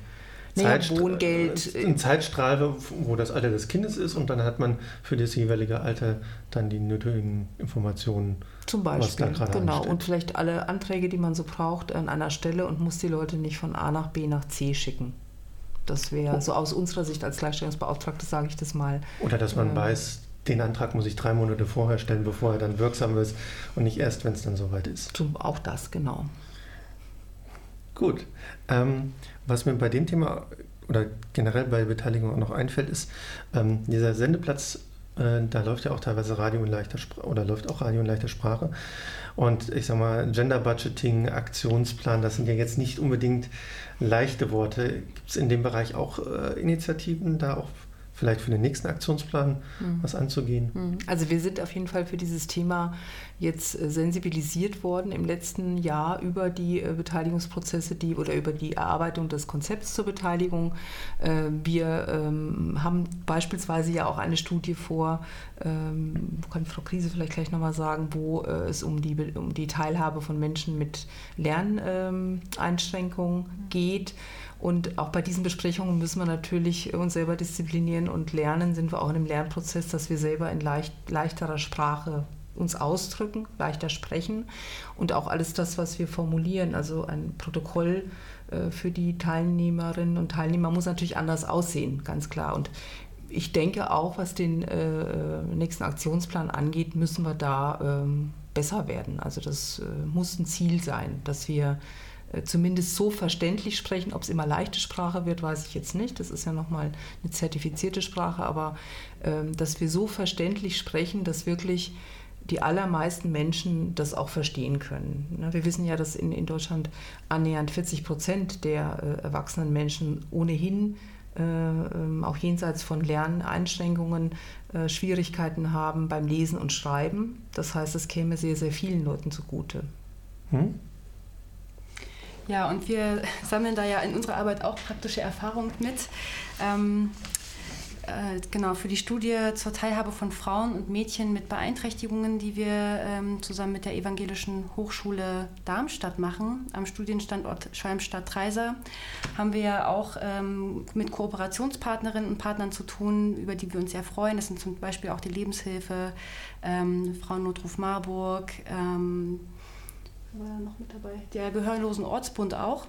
S2: naja, Wohngeld.
S1: Ein Zeitstrahl, wo das Alter des Kindes ist und dann hat man für das jeweilige Alter dann die nötigen Informationen.
S2: Zum Beispiel, genau. Ansteht. Und vielleicht alle Anträge, die man so braucht, an einer Stelle und muss die Leute nicht von A nach B nach C schicken. Das wäre oh. so aus unserer Sicht als Gleichstellungsbeauftragte, sage ich das mal.
S1: Oder dass man äh, weiß, den Antrag muss ich drei Monate vorher stellen, bevor er dann wirksam ist und nicht erst, wenn es dann soweit ist.
S2: Auch das, genau.
S1: Gut. Ähm, was mir bei dem Thema oder generell bei Beteiligung auch noch einfällt, ist ähm, dieser Sendeplatz, äh, da läuft ja auch teilweise Radio in leichter Sprache oder läuft auch Radio in leichter Sprache. Und ich sag mal, Gender Budgeting, Aktionsplan, das sind ja jetzt nicht unbedingt leichte Worte. Gibt es in dem Bereich auch äh, Initiativen, da auch vielleicht für den nächsten Aktionsplan mhm. was anzugehen?
S2: Mhm. Also wir sind auf jeden Fall für dieses Thema jetzt äh, sensibilisiert worden im letzten Jahr über die äh, Beteiligungsprozesse die, oder über die Erarbeitung des Konzepts zur Beteiligung. Äh, wir ähm, haben beispielsweise ja auch eine Studie vor, ähm, kann Frau Krise vielleicht gleich nochmal sagen, wo es um die, um die Teilhabe von Menschen mit Lerneinschränkungen ähm, geht. Und auch bei diesen Besprechungen müssen wir natürlich uns selber disziplinieren und lernen, sind wir auch in einem Lernprozess, dass wir selber in leicht, leichterer Sprache uns ausdrücken, leichter sprechen und auch alles das, was wir formulieren, also ein Protokoll äh, für die Teilnehmerinnen und Teilnehmer muss natürlich anders aussehen, ganz klar. Und ich denke auch, was den äh, nächsten Aktionsplan angeht, müssen wir da ähm, besser werden. Also das äh, muss ein Ziel sein, dass wir zumindest so verständlich sprechen. Ob es immer leichte Sprache wird, weiß ich jetzt nicht. Das ist ja nochmal eine zertifizierte Sprache, aber ähm, dass wir so verständlich sprechen, dass wirklich die allermeisten Menschen das auch verstehen können. Ne, wir wissen ja, dass in, in Deutschland annähernd 40 Prozent der äh, erwachsenen Menschen ohnehin äh, ähm, auch jenseits von Lerneinschränkungen äh, Schwierigkeiten haben beim Lesen und Schreiben. Das heißt, es käme sehr, sehr vielen Leuten zugute. Hm?
S3: Ja, und wir sammeln da ja in unserer Arbeit auch praktische Erfahrungen mit. Ähm, äh, genau, für die Studie zur Teilhabe von Frauen und Mädchen mit Beeinträchtigungen, die wir ähm, zusammen mit der Evangelischen Hochschule Darmstadt machen, am Studienstandort Schwalmstadt-Treiser, haben wir ja auch ähm, mit Kooperationspartnerinnen und Partnern zu tun, über die wir uns sehr freuen. Das sind zum Beispiel auch die Lebenshilfe, ähm, Frauennotruf Marburg, ähm, war noch mit dabei. Der Gehörlosen Ortsbund auch.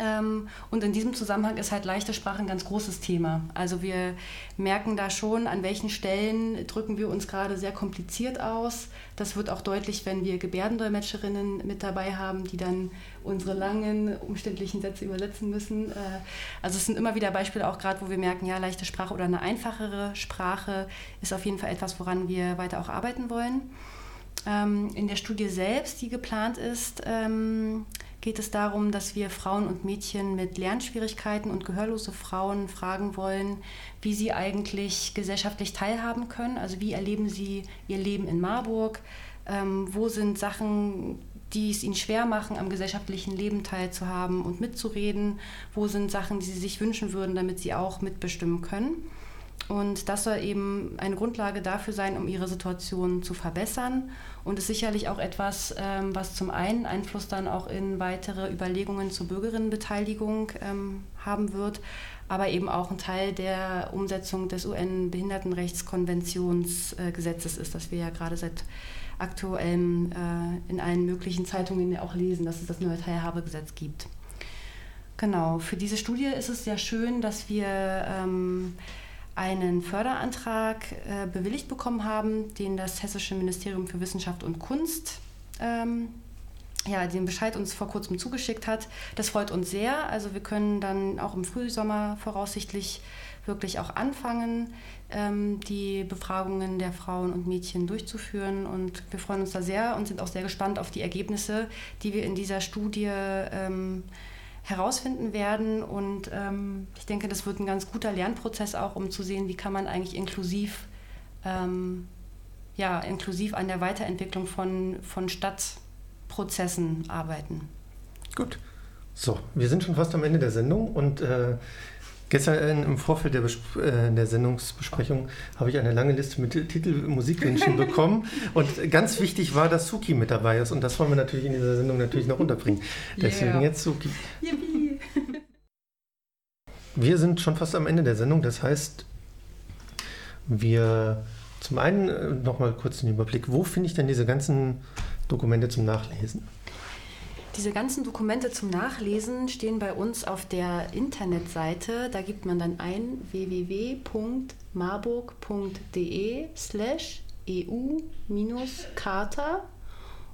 S3: Ähm, und in diesem Zusammenhang ist halt leichte Sprache ein ganz großes Thema. Also wir merken da schon, an welchen Stellen drücken wir uns gerade sehr kompliziert aus. Das wird auch deutlich, wenn wir Gebärdendolmetscherinnen mit dabei haben, die dann unsere langen, umständlichen Sätze übersetzen müssen. Äh, also es sind immer wieder Beispiele auch gerade, wo wir merken, ja, leichte Sprache oder eine einfachere Sprache ist auf jeden Fall etwas, woran wir weiter auch arbeiten wollen. Ähm, in der Studie selbst, die geplant ist, ähm, geht es darum, dass wir Frauen und Mädchen mit Lernschwierigkeiten und gehörlose Frauen fragen wollen, wie sie eigentlich gesellschaftlich teilhaben können. Also wie erleben sie ihr Leben in Marburg? Ähm, wo sind Sachen, die es ihnen schwer machen, am gesellschaftlichen Leben teilzuhaben und mitzureden? Wo sind Sachen, die sie sich wünschen würden, damit sie auch mitbestimmen können? Und das soll eben eine Grundlage dafür sein, um ihre Situation zu verbessern. Und ist sicherlich auch etwas, ähm, was zum einen Einfluss dann auch in weitere Überlegungen zur Bürgerinnenbeteiligung ähm, haben wird, aber eben auch ein Teil der Umsetzung des UN-Behindertenrechtskonventionsgesetzes ist, das wir ja gerade seit aktuellem äh, in allen möglichen Zeitungen auch lesen, dass es das neue Teilhabegesetz gibt. Genau, für diese Studie ist es sehr schön, dass wir ähm, einen Förderantrag äh, bewilligt bekommen haben, den das Hessische Ministerium für Wissenschaft und Kunst ähm, ja, den Bescheid uns vor kurzem zugeschickt hat. Das freut uns sehr. Also wir können dann auch im Frühsommer voraussichtlich wirklich auch anfangen, ähm, die Befragungen der Frauen und Mädchen durchzuführen. Und wir freuen uns da sehr und sind auch sehr gespannt auf die Ergebnisse, die wir in dieser Studie ähm, herausfinden werden. Und ähm, ich denke, das wird ein ganz guter Lernprozess auch, um zu sehen, wie kann man eigentlich inklusiv, ähm, ja, inklusiv an der Weiterentwicklung von, von Stadtprozessen arbeiten.
S1: Gut. So, wir sind schon fast am Ende der Sendung und äh, Gestern im Vorfeld der, Besp äh, der Sendungsbesprechung habe ich eine lange Liste mit Titelmusikwünschen bekommen. Und ganz wichtig war, dass Suki mit dabei ist. Und das wollen wir natürlich in dieser Sendung natürlich noch unterbringen. Deswegen yeah. jetzt Suki. Yippie. Wir sind schon fast am Ende der Sendung. Das heißt, wir zum einen äh, nochmal kurz den Überblick. Wo finde ich denn diese ganzen Dokumente zum Nachlesen?
S3: Diese ganzen Dokumente zum Nachlesen stehen bei uns auf der Internetseite. Da gibt man dann ein www.marburg.de slash EU-Charta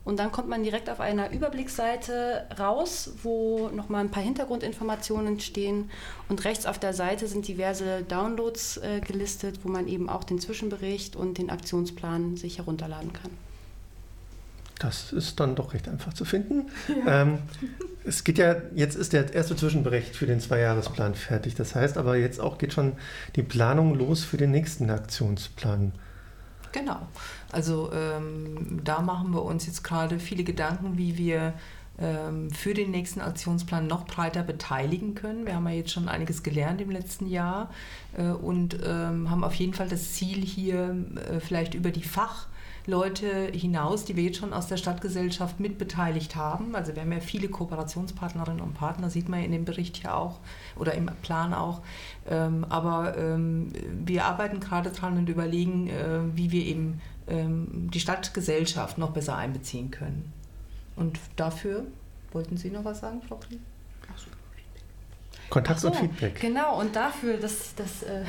S3: und dann kommt man direkt auf einer Überblicksseite raus, wo nochmal ein paar Hintergrundinformationen stehen. Und rechts auf der Seite sind diverse Downloads äh, gelistet, wo man eben auch den Zwischenbericht und den Aktionsplan sich herunterladen kann.
S1: Das ist dann doch recht einfach zu finden. Ja. Ähm, es geht ja, jetzt ist der erste Zwischenbericht für den Zweijahresplan fertig. Das heißt aber jetzt auch geht schon die Planung los für den nächsten Aktionsplan.
S2: Genau. Also ähm, da machen wir uns jetzt gerade viele Gedanken, wie wir ähm, für den nächsten Aktionsplan noch breiter beteiligen können. Wir haben ja jetzt schon einiges gelernt im letzten Jahr äh, und ähm, haben auf jeden Fall das Ziel hier äh, vielleicht über die Fach Leute hinaus, die wir jetzt schon aus der Stadtgesellschaft mitbeteiligt haben. Also wir haben ja viele Kooperationspartnerinnen und Partner, sieht man in dem Bericht ja auch oder im Plan auch. Ähm, aber ähm, wir arbeiten gerade dran und überlegen, äh, wie wir eben ähm, die Stadtgesellschaft noch besser einbeziehen können. Und dafür wollten Sie noch was sagen, Frau Krieg?
S1: Kontakt so, und Feedback.
S3: Genau, und dafür, das, das äh,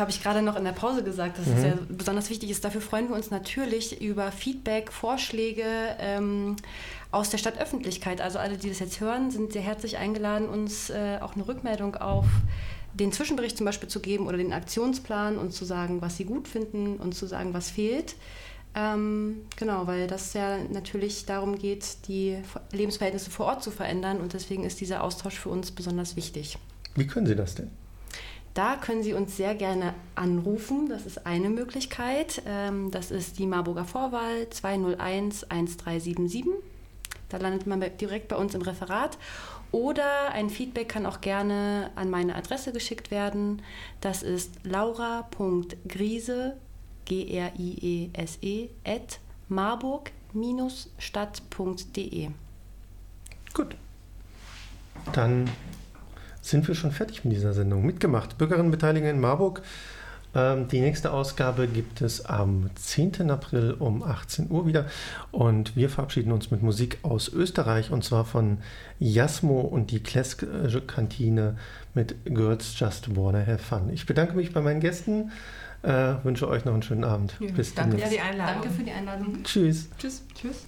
S3: habe ich gerade noch in der Pause gesagt, dass mhm. es ja besonders wichtig ist. Dafür freuen wir uns natürlich über Feedback, Vorschläge ähm, aus der Stadtöffentlichkeit. Also alle, die das jetzt hören, sind sehr herzlich eingeladen, uns äh, auch eine Rückmeldung auf den Zwischenbericht zum Beispiel zu geben oder den Aktionsplan und zu sagen, was sie gut finden und zu sagen, was fehlt. Ähm, genau, weil das ja natürlich darum geht, die Lebensverhältnisse vor Ort zu verändern und deswegen ist dieser Austausch für uns besonders wichtig.
S1: Wie können Sie das denn?
S3: Da können Sie uns sehr gerne anrufen. Das ist eine Möglichkeit. Ähm, das ist die Marburger Vorwahl 201 1377. Da landet man direkt bei uns im Referat. Oder ein Feedback kann auch gerne an meine Adresse geschickt werden. Das ist laura.griese G-R-I-E-S-E, at marburg-stadt.de.
S1: Gut. Dann sind wir schon fertig mit dieser Sendung. Mitgemacht. Bürgerinnenbeteiligung in Marburg. Ähm, die nächste Ausgabe gibt es am 10. April um 18 Uhr wieder. Und wir verabschieden uns mit Musik aus Österreich und zwar von Jasmo und die Klesk-Kantine mit Girls Just Wanna Have Fun. Ich bedanke mich bei meinen Gästen. Äh, wünsche euch noch einen schönen Abend.
S2: Ja, Bis danke für die
S3: Einladung. Danke für die Einladung.
S1: Tschüss.
S2: Tschüss. Tschüss.